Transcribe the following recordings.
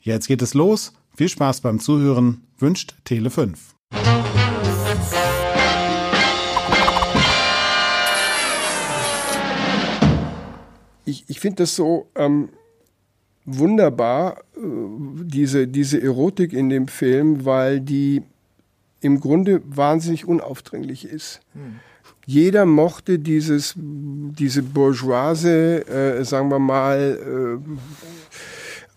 Jetzt geht es los. Viel Spaß beim Zuhören. Wünscht Tele 5. Ich, ich finde das so ähm, wunderbar, äh, diese, diese Erotik in dem Film, weil die im Grunde wahnsinnig unaufdringlich ist. Hm. Jeder mochte dieses, diese bourgeoise, äh, sagen wir mal, äh,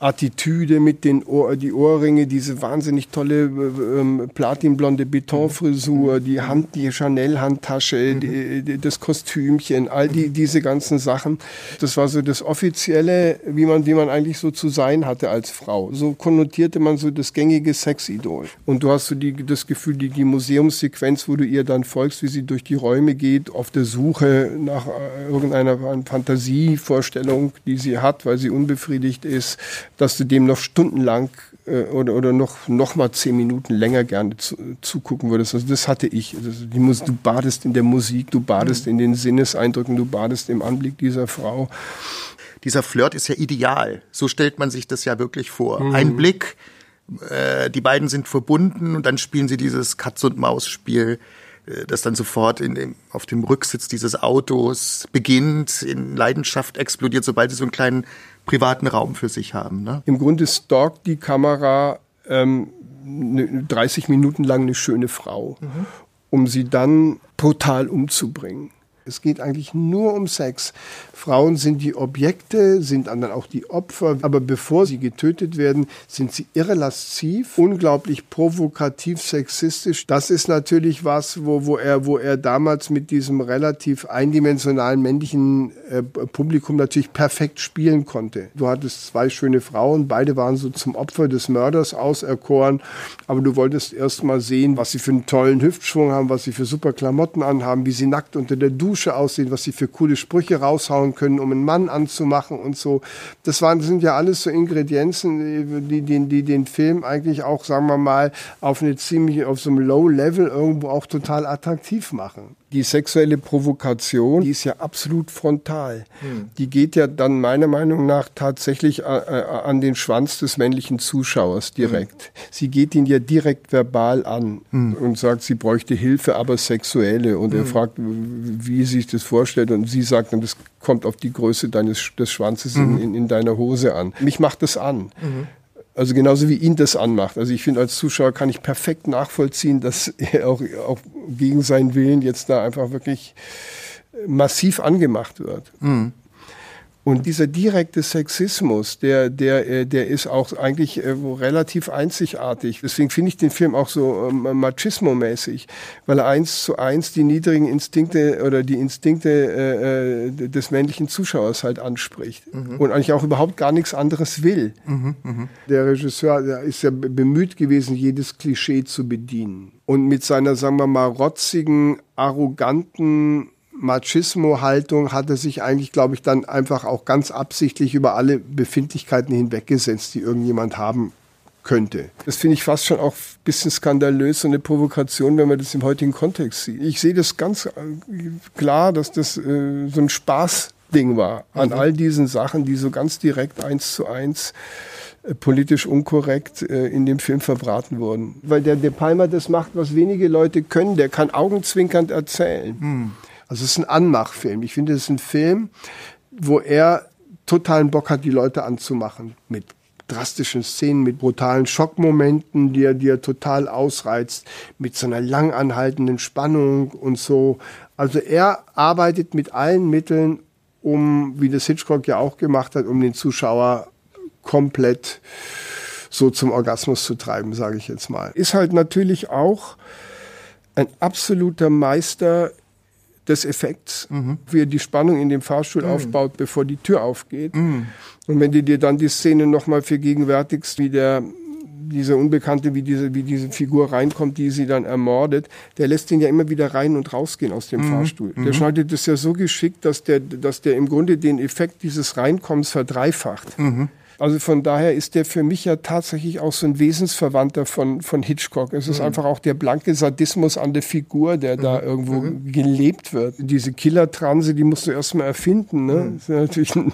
Attitüde mit den Ohr, die Ohrringe, diese wahnsinnig tolle ähm, platinblonde Betonfrisur, mhm. die Hand, die Chanel-Handtasche, mhm. das Kostümchen, all die, diese ganzen Sachen. Das war so das Offizielle, wie man, wie man eigentlich so zu sein hatte als Frau. So konnotierte man so das gängige Sexidol. Und du hast so die, das Gefühl, die, die Museumssequenz, wo du ihr dann folgst, wie sie durch die Räume geht, auf der Suche nach äh, irgendeiner Fantasievorstellung, die sie hat, weil sie unbefriedigt ist dass du dem noch stundenlang äh, oder, oder noch, noch mal zehn Minuten länger gerne zu, zugucken würdest. Also das hatte ich. Also die du badest in der Musik, du badest mhm. in den Sinneseindrücken, du badest im Anblick dieser Frau. Dieser Flirt ist ja ideal. So stellt man sich das ja wirklich vor. Mhm. Ein Blick, äh, die beiden sind verbunden und dann spielen sie dieses Katz-und-Maus-Spiel äh, das dann sofort in dem, auf dem Rücksitz dieses Autos beginnt, in Leidenschaft explodiert, sobald sie so einen kleinen privaten Raum für sich haben. Ne? Im Grunde stalkt die Kamera ähm, 30 Minuten lang eine schöne Frau, mhm. um sie dann brutal umzubringen. Es geht eigentlich nur um Sex. Frauen sind die Objekte, sind dann auch die Opfer, aber bevor sie getötet werden, sind sie irrelastiv, unglaublich provokativ, sexistisch. Das ist natürlich was, wo, wo, er, wo er damals mit diesem relativ eindimensionalen männlichen äh, Publikum natürlich perfekt spielen konnte. Du hattest zwei schöne Frauen, beide waren so zum Opfer des Mörders auserkoren, aber du wolltest erst mal sehen, was sie für einen tollen Hüftschwung haben, was sie für super Klamotten anhaben, wie sie nackt unter der Dusche Dusche aussehen, was sie für coole Sprüche raushauen können, um einen Mann anzumachen und so. Das waren, sind ja alles so Ingredienzen, die, die, die den Film eigentlich auch, sagen wir mal, auf eine ziemlich, auf so einem Low Level irgendwo auch total attraktiv machen die sexuelle Provokation, die ist ja absolut frontal. Hm. Die geht ja dann meiner Meinung nach tatsächlich äh, äh, an den Schwanz des männlichen Zuschauers direkt. Hm. Sie geht ihn ja direkt verbal an hm. und sagt, sie bräuchte Hilfe, aber sexuelle. Und er hm. fragt, wie sie sich das vorstellt. Und sie sagt dann, das kommt auf die Größe deines des Schwanzes in, hm. in, in deiner Hose an. Mich macht das an. Also genauso wie ihn das anmacht. Also ich finde, als Zuschauer kann ich perfekt nachvollziehen, dass er auch, auch gegen seinen Willen jetzt da einfach wirklich massiv angemacht wird. Mhm. Und dieser direkte Sexismus, der, der, äh, der ist auch eigentlich äh, relativ einzigartig. Deswegen finde ich den Film auch so ähm, machismo-mäßig, weil er eins zu eins die niedrigen Instinkte oder die Instinkte äh, äh des männlichen Zuschauers halt anspricht mhm. und eigentlich auch überhaupt gar nichts anderes will. Mhm, mh. Der Regisseur der ist ja bemüht gewesen, jedes Klischee zu bedienen. Und mit seiner, sagen wir mal, rotzigen, arroganten Machismo-Haltung hat er sich eigentlich, glaube ich, dann einfach auch ganz absichtlich über alle Befindlichkeiten hinweggesetzt, die irgendjemand haben könnte. Das finde ich fast schon auch ein bisschen skandalös und eine Provokation, wenn man das im heutigen Kontext sieht. Ich sehe das ganz äh, klar, dass das äh, so ein Spaßding war an mhm. all diesen Sachen, die so ganz direkt eins zu eins äh, politisch unkorrekt äh, in dem Film verbraten wurden. Weil der De Palma das macht, was wenige Leute können. Der kann augenzwinkernd erzählen. Mhm. Also es ist ein Anmachfilm. Ich finde, es ist ein Film, wo er totalen Bock hat, die Leute anzumachen. Mit drastischen Szenen, mit brutalen Schockmomenten, die er, die er total ausreizt, mit so einer lang anhaltenden Spannung und so. Also er arbeitet mit allen Mitteln, um, wie das Hitchcock ja auch gemacht hat, um den Zuschauer komplett so zum Orgasmus zu treiben, sage ich jetzt mal. Ist halt natürlich auch ein absoluter Meister des Effekts, mhm. wie er die Spannung in dem Fahrstuhl mhm. aufbaut, bevor die Tür aufgeht. Mhm. Und wenn du dir dann die Szene nochmal vergegenwärtigst, wie der dieser Unbekannte, wie diese, wie diese Figur reinkommt, die sie dann ermordet, der lässt ihn ja immer wieder rein und rausgehen aus dem mhm. Fahrstuhl. Der mhm. schneidet das ja so geschickt, dass der, dass der im Grunde den Effekt dieses Reinkommens verdreifacht. Mhm. Also von daher ist der für mich ja tatsächlich auch so ein Wesensverwandter von, von Hitchcock. Es ist mhm. einfach auch der blanke Sadismus an der Figur, der mhm. da irgendwo mhm. gelebt wird. Diese Killertranse, die musst du erstmal erfinden. Ne? Mhm. Das ist natürlich ein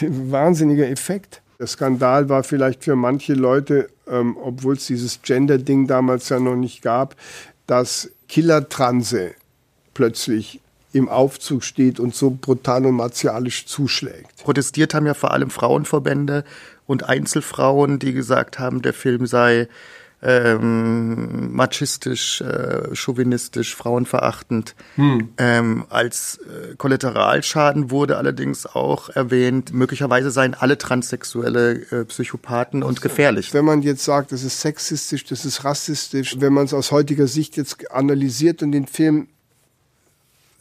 wahnsinniger Effekt. Der Skandal war vielleicht für manche Leute, ähm, obwohl es dieses Gender-Ding damals ja noch nicht gab, dass Killertranse plötzlich im Aufzug steht und so brutal und martialisch zuschlägt. Protestiert haben ja vor allem Frauenverbände und Einzelfrauen, die gesagt haben, der Film sei ähm, machistisch, äh, chauvinistisch, frauenverachtend. Hm. Ähm, als äh, Kollateralschaden wurde allerdings auch erwähnt, möglicherweise seien alle transsexuelle äh, Psychopathen und gefährlich. Wenn man jetzt sagt, das ist sexistisch, das ist rassistisch, wenn man es aus heutiger Sicht jetzt analysiert und den Film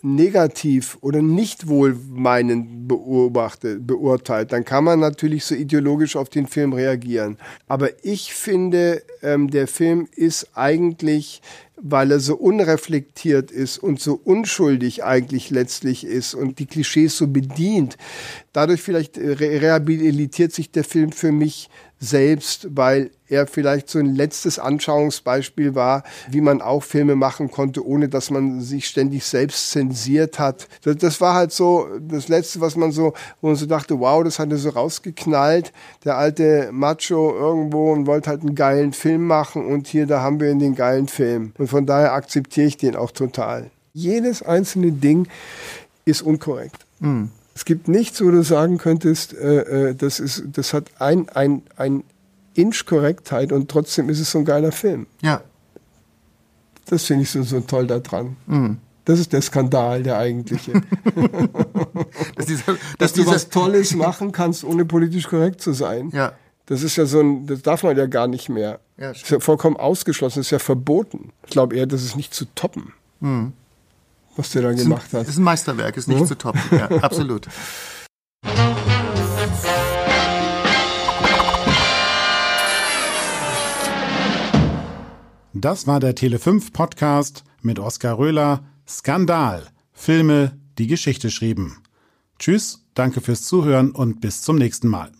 negativ oder nicht wohlmeinend beobachtet, beurteilt, dann kann man natürlich so ideologisch auf den Film reagieren. Aber ich finde, ähm, der Film ist eigentlich, weil er so unreflektiert ist und so unschuldig eigentlich letztlich ist und die Klischees so bedient, dadurch vielleicht äh, rehabilitiert sich der Film für mich selbst, weil er vielleicht so ein letztes Anschauungsbeispiel war, wie man auch Filme machen konnte, ohne dass man sich ständig selbst zensiert hat. Das, das war halt so das Letzte, was man so, wo man so dachte, wow, das hat er so rausgeknallt. Der alte Macho irgendwo und wollte halt einen geilen Film machen und hier, da haben wir den geilen Film. Und von daher akzeptiere ich den auch total. Jedes einzelne Ding ist unkorrekt. Mhm. Es gibt nichts, wo du sagen könntest, äh, äh, das, ist, das hat ein, ein, ein Inch Korrektheit und trotzdem ist es so ein geiler Film. Ja. Das finde ich so, so toll daran. Mhm. Das ist der Skandal, der eigentliche. dass, dieser, dass, dass du was Tolles machen kannst, ohne politisch korrekt zu sein. Ja. Das ist ja so ein, das darf man ja gar nicht mehr. Ja, das ist ja vollkommen ausgeschlossen, das ist ja verboten. Ich glaube eher, das ist nicht zu toppen. Mhm was der da gemacht hat. Das ist ein Meisterwerk, ist nicht ja? zu toppen. Ja, absolut. Das war der Tele5 Podcast mit Oskar Röhler. Skandal. Filme, die Geschichte schrieben. Tschüss, danke fürs Zuhören und bis zum nächsten Mal.